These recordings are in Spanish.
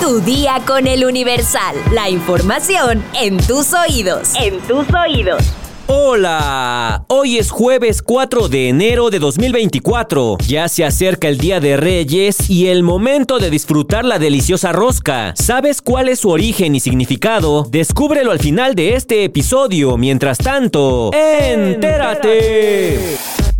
Tu día con el Universal. La información en tus oídos. En tus oídos. Hola, hoy es jueves 4 de enero de 2024. Ya se acerca el Día de Reyes y el momento de disfrutar la deliciosa rosca. ¿Sabes cuál es su origen y significado? Descúbrelo al final de este episodio. Mientras tanto, entérate.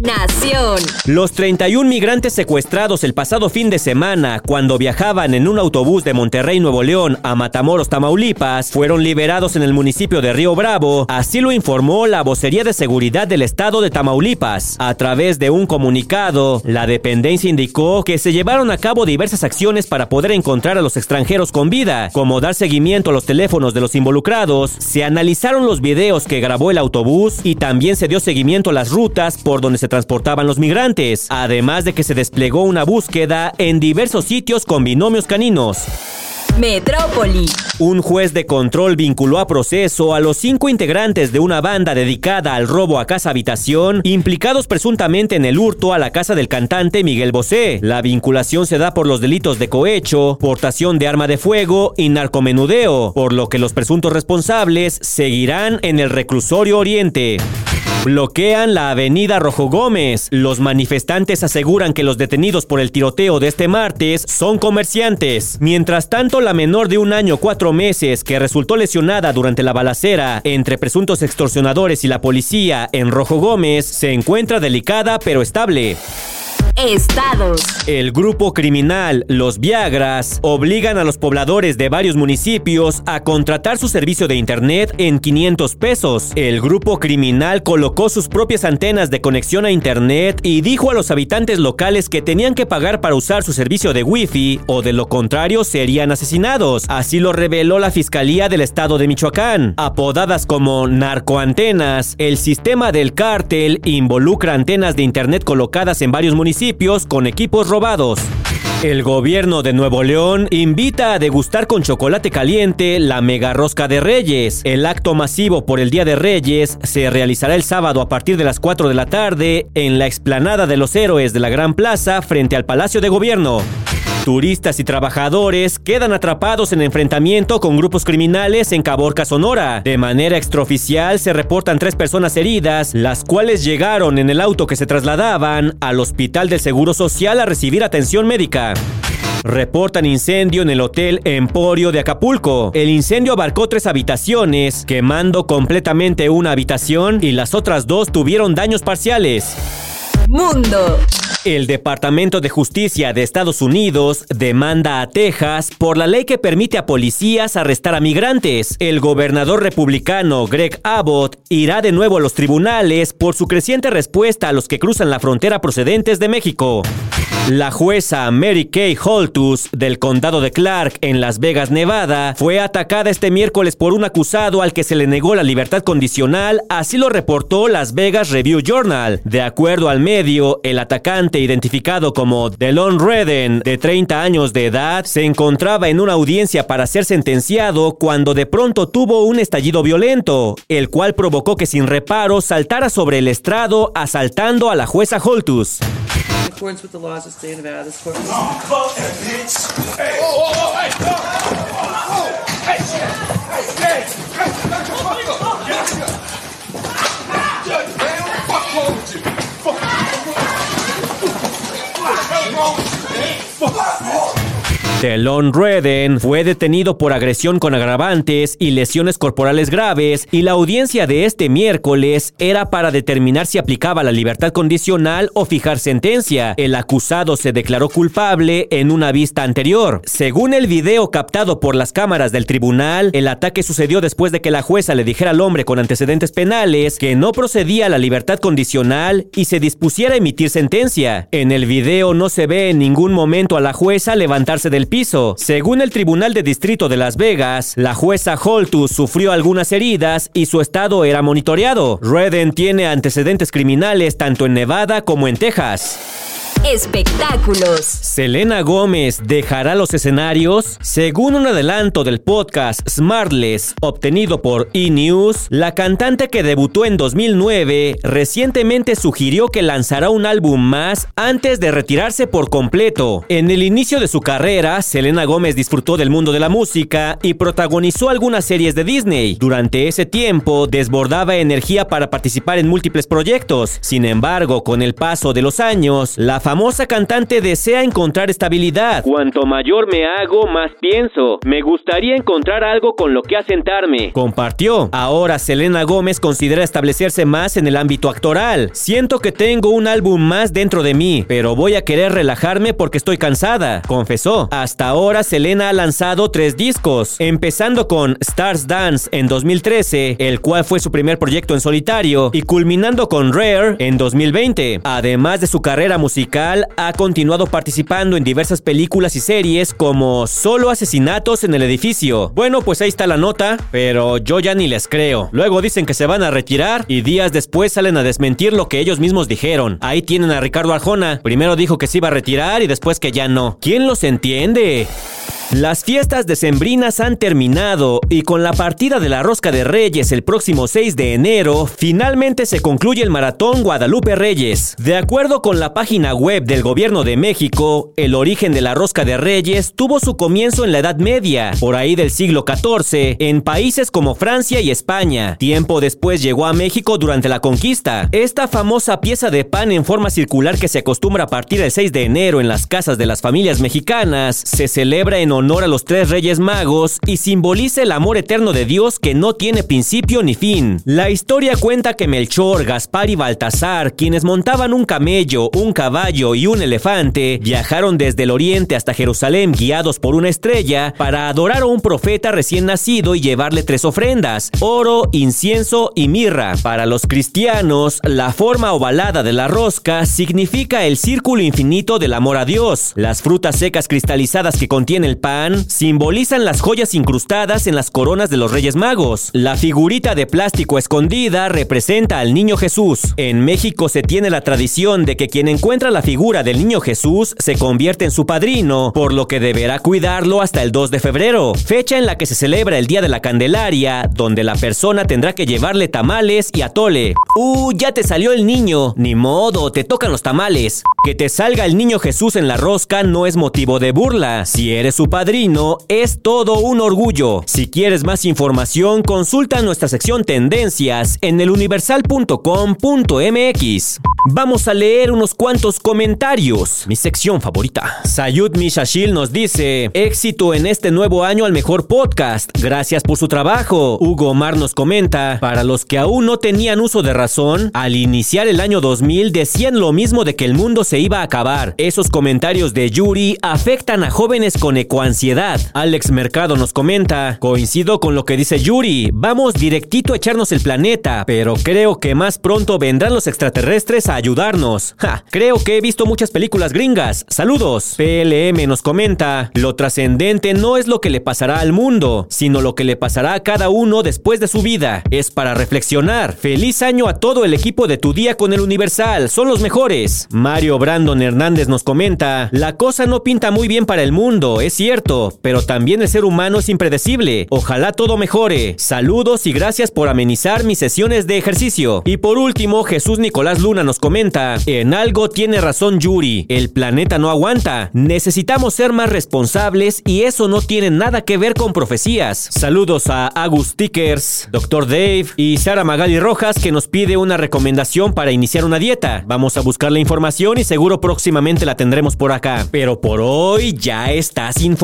Nación. Los 31 migrantes secuestrados el pasado fin de semana cuando viajaban en un autobús de Monterrey, Nuevo León a Matamoros, Tamaulipas, fueron liberados en el municipio de Río Bravo, así lo informó la vocería de seguridad del estado de Tamaulipas. A través de un comunicado, la dependencia indicó que se llevaron a cabo diversas acciones para poder encontrar a los extranjeros con vida, como dar seguimiento a los teléfonos de los involucrados, se analizaron los videos que grabó el autobús y también se dio seguimiento a las rutas por donde se transportaban los migrantes, además de que se desplegó una búsqueda en diversos sitios con binomios caninos. Metrópoli. Un juez de control vinculó a proceso a los cinco integrantes de una banda dedicada al robo a casa habitación, implicados presuntamente en el hurto a la casa del cantante Miguel Bosé. La vinculación se da por los delitos de cohecho, portación de arma de fuego y narcomenudeo, por lo que los presuntos responsables seguirán en el reclusorio Oriente. Bloquean la avenida Rojo Gómez. Los manifestantes aseguran que los detenidos por el tiroteo de este martes son comerciantes. Mientras tanto, la menor de un año cuatro meses que resultó lesionada durante la balacera entre presuntos extorsionadores y la policía en Rojo Gómez se encuentra delicada pero estable. Estados. El grupo criminal Los Viagras obligan a los pobladores de varios municipios a contratar su servicio de internet en 500 pesos. El grupo criminal colocó sus propias antenas de conexión a internet y dijo a los habitantes locales que tenían que pagar para usar su servicio de wifi o de lo contrario serían asesinados. Así lo reveló la Fiscalía del Estado de Michoacán. Apodadas como narcoantenas, el sistema del cártel involucra antenas de internet colocadas en varios municipios con equipos robados. El gobierno de Nuevo León invita a degustar con chocolate caliente la mega rosca de Reyes. El acto masivo por el Día de Reyes se realizará el sábado a partir de las 4 de la tarde en la explanada de los héroes de la Gran Plaza frente al Palacio de Gobierno. Turistas y trabajadores quedan atrapados en enfrentamiento con grupos criminales en Caborca, Sonora. De manera extraoficial se reportan tres personas heridas, las cuales llegaron en el auto que se trasladaban al Hospital del Seguro Social a recibir atención médica. Reportan incendio en el Hotel Emporio de Acapulco. El incendio abarcó tres habitaciones, quemando completamente una habitación y las otras dos tuvieron daños parciales. Mundo. El Departamento de Justicia de Estados Unidos demanda a Texas por la ley que permite a policías arrestar a migrantes. El gobernador republicano Greg Abbott irá de nuevo a los tribunales por su creciente respuesta a los que cruzan la frontera procedentes de México. La jueza Mary Kay Holtus del condado de Clark en Las Vegas, Nevada, fue atacada este miércoles por un acusado al que se le negó la libertad condicional, así lo reportó Las Vegas Review Journal. De acuerdo al medio, el atacante identificado como Delon Redden, de 30 años de edad, se encontraba en una audiencia para ser sentenciado cuando de pronto tuvo un estallido violento, el cual provocó que sin reparo saltara sobre el estrado asaltando a la jueza Holtus. Delon Redden fue detenido por agresión con agravantes y lesiones corporales graves y la audiencia de este miércoles era para determinar si aplicaba la libertad condicional o fijar sentencia. El acusado se declaró culpable en una vista anterior. Según el video captado por las cámaras del tribunal, el ataque sucedió después de que la jueza le dijera al hombre con antecedentes penales que no procedía a la libertad condicional y se dispusiera a emitir sentencia. En el video no se ve en ningún momento a la jueza levantarse del Según el Tribunal de Distrito de Las Vegas, la jueza Holtus sufrió algunas heridas y su estado era monitoreado. Redden tiene antecedentes criminales tanto en Nevada como en Texas. Espectáculos. Selena Gómez dejará los escenarios. Según un adelanto del podcast Smartless obtenido por E! News, la cantante que debutó en 2009 recientemente sugirió que lanzará un álbum más antes de retirarse por completo. En el inicio de su carrera, Selena Gómez disfrutó del mundo de la música y protagonizó algunas series de Disney. Durante ese tiempo, desbordaba energía para participar en múltiples proyectos. Sin embargo, con el paso de los años, la famosa cantante desea encontrar estabilidad. Cuanto mayor me hago, más pienso. Me gustaría encontrar algo con lo que asentarme. Compartió. Ahora Selena Gómez considera establecerse más en el ámbito actoral. Siento que tengo un álbum más dentro de mí, pero voy a querer relajarme porque estoy cansada, confesó. Hasta ahora Selena ha lanzado tres discos, empezando con Stars Dance en 2013, el cual fue su primer proyecto en solitario, y culminando con Rare en 2020. Además de su carrera musical, ha continuado participando en diversas películas y series como Solo Asesinatos en el Edificio. Bueno, pues ahí está la nota, pero yo ya ni les creo. Luego dicen que se van a retirar y días después salen a desmentir lo que ellos mismos dijeron. Ahí tienen a Ricardo Arjona. Primero dijo que se iba a retirar y después que ya no. ¿Quién los entiende? Las fiestas decembrinas han terminado y con la partida de la Rosca de Reyes el próximo 6 de enero, finalmente se concluye el Maratón Guadalupe Reyes. De acuerdo con la página web del Gobierno de México, el origen de la Rosca de Reyes tuvo su comienzo en la Edad Media, por ahí del siglo XIV, en países como Francia y España. Tiempo después llegó a México durante la conquista. Esta famosa pieza de pan en forma circular que se acostumbra a partir del 6 de enero en las casas de las familias mexicanas, se celebra en honor a los tres reyes magos y simboliza el amor eterno de Dios que no tiene principio ni fin. La historia cuenta que Melchor, Gaspar y Baltasar, quienes montaban un camello, un caballo y un elefante, viajaron desde el oriente hasta Jerusalén guiados por una estrella para adorar a un profeta recién nacido y llevarle tres ofrendas, oro, incienso y mirra. Para los cristianos, la forma ovalada de la rosca significa el círculo infinito del amor a Dios. Las frutas secas cristalizadas que contiene el pan simbolizan las joyas incrustadas en las coronas de los Reyes Magos. La figurita de plástico escondida representa al niño Jesús. En México se tiene la tradición de que quien encuentra la figura del niño Jesús se convierte en su padrino, por lo que deberá cuidarlo hasta el 2 de febrero, fecha en la que se celebra el Día de la Candelaria, donde la persona tendrá que llevarle tamales y atole. ¡Uh, ya te salió el niño! Ni modo, te tocan los tamales. Que te salga el niño Jesús en la rosca no es motivo de burla. Si eres su es todo un orgullo. Si quieres más información, consulta nuestra sección Tendencias en eluniversal.com.mx. Vamos a leer unos cuantos comentarios. Mi sección favorita. Sayud Mishashil nos dice: Éxito en este nuevo año al mejor podcast. Gracias por su trabajo. Hugo Omar nos comenta: Para los que aún no tenían uso de razón, al iniciar el año 2000 decían lo mismo de que el mundo se iba a acabar. Esos comentarios de Yuri afectan a jóvenes con ecoansiedad. Alex Mercado nos comenta: Coincido con lo que dice Yuri. Vamos directito a echarnos el planeta, pero creo que más pronto vendrán los extraterrestres a ayudarnos. Ja, creo que he visto muchas películas gringas. Saludos. PLM nos comenta, lo trascendente no es lo que le pasará al mundo, sino lo que le pasará a cada uno después de su vida. Es para reflexionar. Feliz año a todo el equipo de tu día con el Universal. Son los mejores. Mario Brandon Hernández nos comenta, la cosa no pinta muy bien para el mundo, es cierto, pero también el ser humano es impredecible. Ojalá todo mejore. Saludos y gracias por amenizar mis sesiones de ejercicio. Y por último, Jesús Nicolás Luna nos comenta, en algo tiene razón Yuri, el planeta no aguanta, necesitamos ser más responsables y eso no tiene nada que ver con profecías. Saludos a Agus Tickers, Dr. Dave y Sara Magali Rojas que nos pide una recomendación para iniciar una dieta. Vamos a buscar la información y seguro próximamente la tendremos por acá. Pero por hoy ya estás informado.